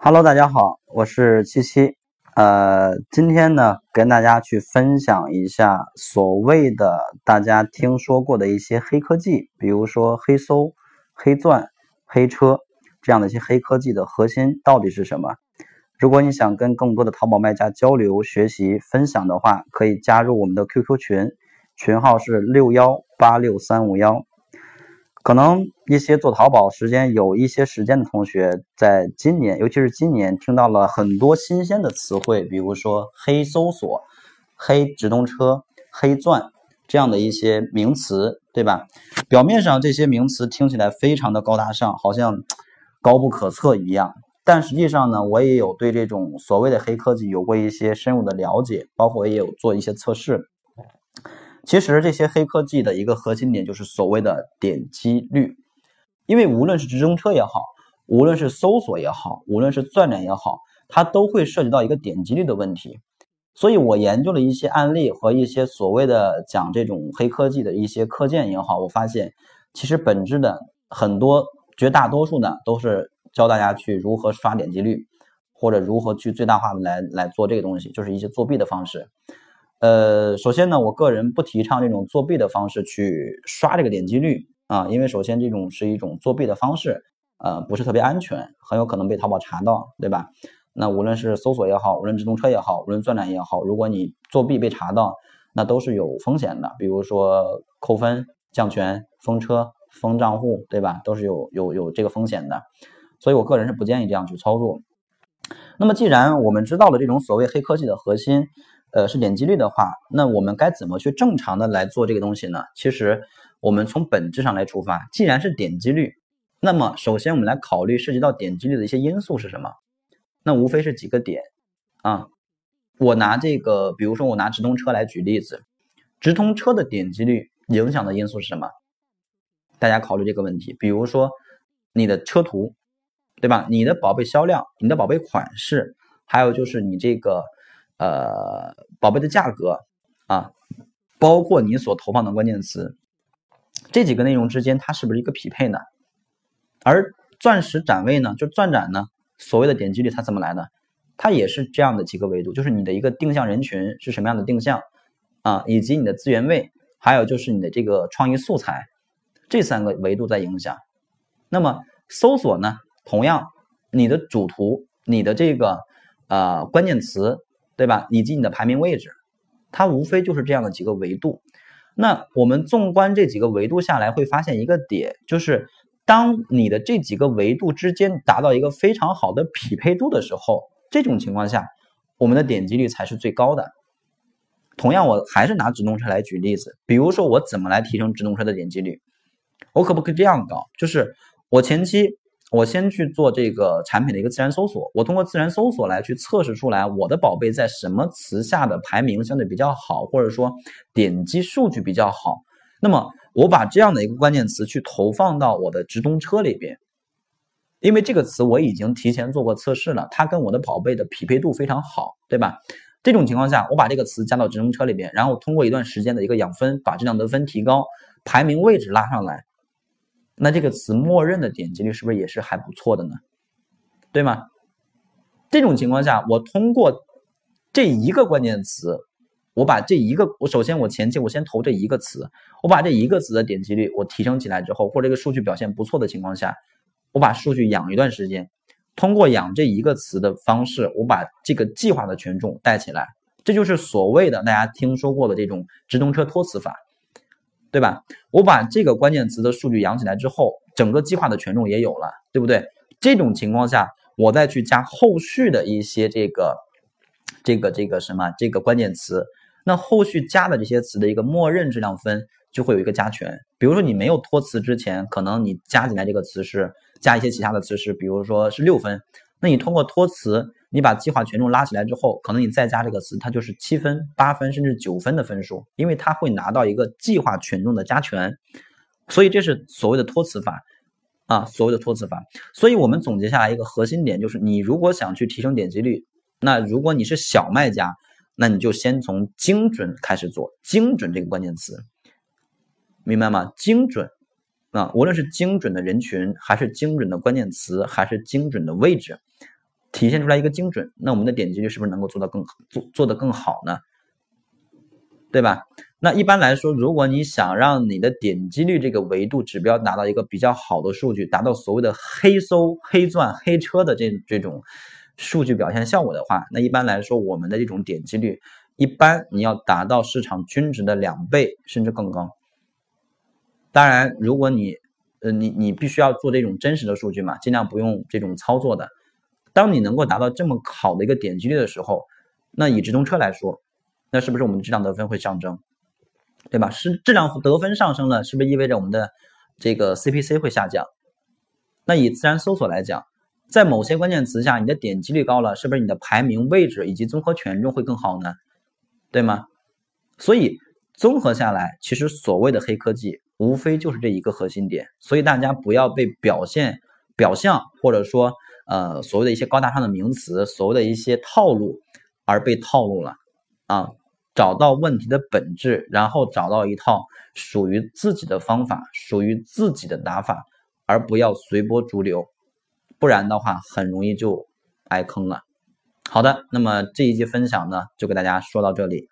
Hello，大家好，我是七七。呃，今天呢，跟大家去分享一下所谓的大家听说过的一些黑科技，比如说黑搜、黑钻、黑车这样的一些黑科技的核心到底是什么？如果你想跟更多的淘宝卖家交流、学习、分享的话，可以加入我们的 QQ 群，群号是六幺八六三五幺。可能一些做淘宝时间有一些时间的同学，在今年，尤其是今年，听到了很多新鲜的词汇，比如说黑搜索、黑直通车、黑钻这样的一些名词，对吧？表面上这些名词听起来非常的高大上，好像高不可测一样，但实际上呢，我也有对这种所谓的黑科技有过一些深入的了解，包括也有做一些测试。其实这些黑科技的一个核心点就是所谓的点击率，因为无论是直通车也好，无论是搜索也好，无论是钻展也好，它都会涉及到一个点击率的问题。所以我研究了一些案例和一些所谓的讲这种黑科技的一些课件也好，我发现其实本质的很多绝大多数呢都是教大家去如何刷点击率，或者如何去最大化的来来做这个东西，就是一些作弊的方式。呃，首先呢，我个人不提倡这种作弊的方式去刷这个点击率啊，因为首先这种是一种作弊的方式，呃，不是特别安全，很有可能被淘宝查到，对吧？那无论是搜索也好，无论直通车也好，无论钻展也好，如果你作弊被查到，那都是有风险的，比如说扣分、降权、封车、封账户，对吧？都是有有有这个风险的，所以我个人是不建议这样去操作。那么既然我们知道了这种所谓黑科技的核心，呃，是点击率的话，那我们该怎么去正常的来做这个东西呢？其实我们从本质上来出发，既然是点击率，那么首先我们来考虑涉及到点击率的一些因素是什么？那无非是几个点啊。我拿这个，比如说我拿直通车来举例子，直通车的点击率影响的因素是什么？大家考虑这个问题。比如说你的车图，对吧？你的宝贝销量，你的宝贝款式，还有就是你这个。呃，宝贝的价格啊，包括你所投放的关键词，这几个内容之间它是不是一个匹配呢？而钻石展位呢，就钻展呢，所谓的点击率它怎么来的？它也是这样的几个维度，就是你的一个定向人群是什么样的定向啊，以及你的资源位，还有就是你的这个创意素材，这三个维度在影响。那么搜索呢，同样你的主图，你的这个呃关键词。对吧？以及你的排名位置，它无非就是这样的几个维度。那我们纵观这几个维度下来，会发现一个点，就是当你的这几个维度之间达到一个非常好的匹配度的时候，这种情况下，我们的点击率才是最高的。同样，我还是拿直通车来举例子，比如说我怎么来提升直通车的点击率？我可不可以这样搞？就是我前期。我先去做这个产品的一个自然搜索，我通过自然搜索来去测试出来我的宝贝在什么词下的排名相对比较好，或者说点击数据比较好。那么我把这样的一个关键词去投放到我的直通车里边，因为这个词我已经提前做过测试了，它跟我的宝贝的匹配度非常好，对吧？这种情况下，我把这个词加到直通车里边，然后通过一段时间的一个养分，把质量得分提高，排名位置拉上来。那这个词默认的点击率是不是也是还不错的呢？对吗？这种情况下，我通过这一个关键词，我把这一个，我首先我前期我先投这一个词，我把这一个词的点击率我提升起来之后，或者这个数据表现不错的情况下，我把数据养一段时间，通过养这一个词的方式，我把这个计划的权重带起来，这就是所谓的大家听说过的这种直通车托词法。对吧？我把这个关键词的数据养起来之后，整个计划的权重也有了，对不对？这种情况下，我再去加后续的一些这个、这个、这个什么这个关键词，那后续加的这些词的一个默认质量分就会有一个加权。比如说你没有托词之前，可能你加进来这个词是加一些其他的词是，比如说是六分，那你通过托词。你把计划权重拉起来之后，可能你再加这个词，它就是七分、八分甚至九分的分数，因为它会拿到一个计划权重的加权，所以这是所谓的托词法啊，所谓的托词法。所以我们总结下来一个核心点就是，你如果想去提升点击率，那如果你是小卖家，那你就先从精准开始做，精准这个关键词，明白吗？精准啊，无论是精准的人群，还是精准的关键词，还是精准的位置。体现出来一个精准，那我们的点击率是不是能够做到更做做得更好呢？对吧？那一般来说，如果你想让你的点击率这个维度指标达到一个比较好的数据，达到所谓的黑搜、黑钻、黑车的这这种数据表现效果的话，那一般来说，我们的这种点击率，一般你要达到市场均值的两倍甚至更高。当然，如果你呃你你必须要做这种真实的数据嘛，尽量不用这种操作的。当你能够达到这么好的一个点击率的时候，那以直通车来说，那是不是我们的质量得分会上升？对吧？是质量得分上升了，是不是意味着我们的这个 CPC 会下降？那以自然搜索来讲，在某些关键词下，你的点击率高了，是不是你的排名位置以及综合权重会更好呢？对吗？所以综合下来，其实所谓的黑科技，无非就是这一个核心点。所以大家不要被表现、表象或者说呃所谓的一些高大上的名词、所谓的一些套路而被套路了啊。找到问题的本质，然后找到一套属于自己的方法，属于自己的打法，而不要随波逐流，不然的话很容易就挨坑了。好的，那么这一期分享呢，就给大家说到这里。